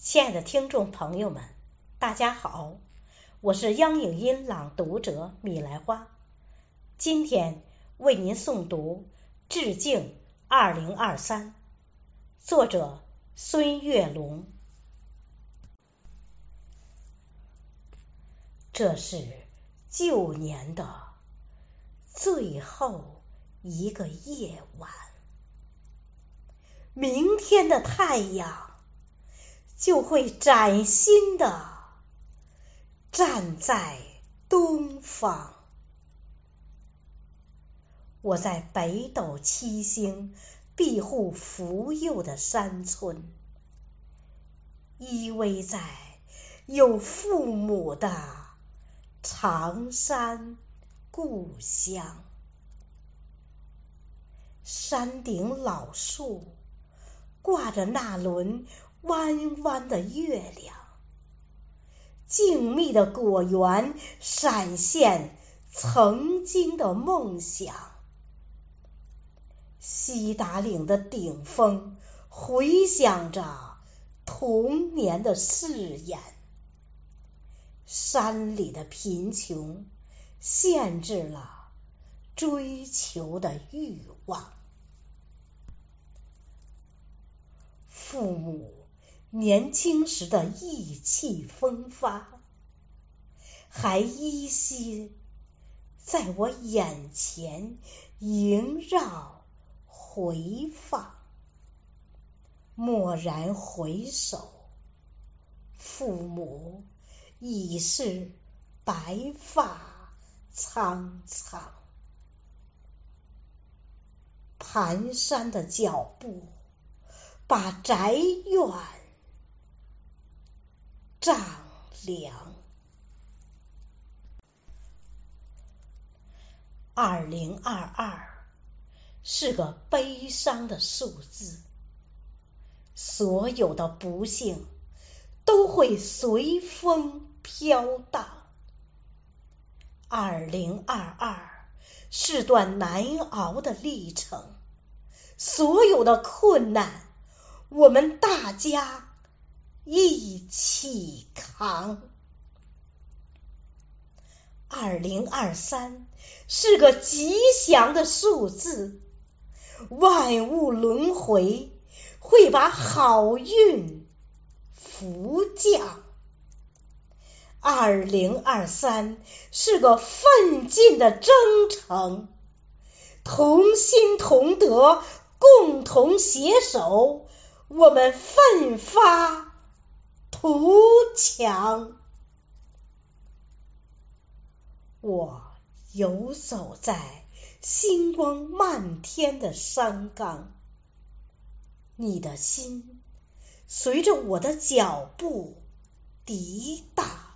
亲爱的听众朋友们，大家好，我是央影音朗读者米莱花，今天为您诵读《致敬二零二三》，作者孙月龙。这是旧年的最后一个夜晚，明天的太阳。就会崭新的站在东方。我在北斗七星庇护福佑的山村，依偎在有父母的长山故乡。山顶老树挂着那轮。弯弯的月亮，静谧的果园闪现曾经的梦想。西达岭的顶峰回响着童年的誓言。山里的贫穷限制了追求的欲望。父母。年轻时的意气风发，还依稀在我眼前萦绕回放。蓦然回首，父母已是白发苍苍，蹒跚的脚步把宅院。丈量。二零二二是个悲伤的数字，所有的不幸都会随风飘荡。二零二二是段难熬的历程，所有的困难，我们大家。一起扛。二零二三是个吉祥的数字，万物轮回会把好运福降。二零二三是个奋进的征程，同心同德，共同携手，我们奋发。图强，我游走在星光漫天的山岗，你的心随着我的脚步滴答。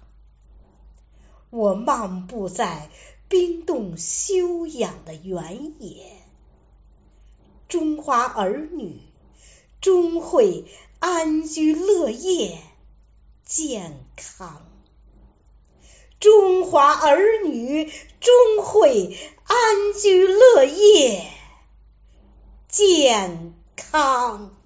我漫步在冰冻休养的原野，中华儿女终会安居乐业。健康，中华儿女终会安居乐业，健康。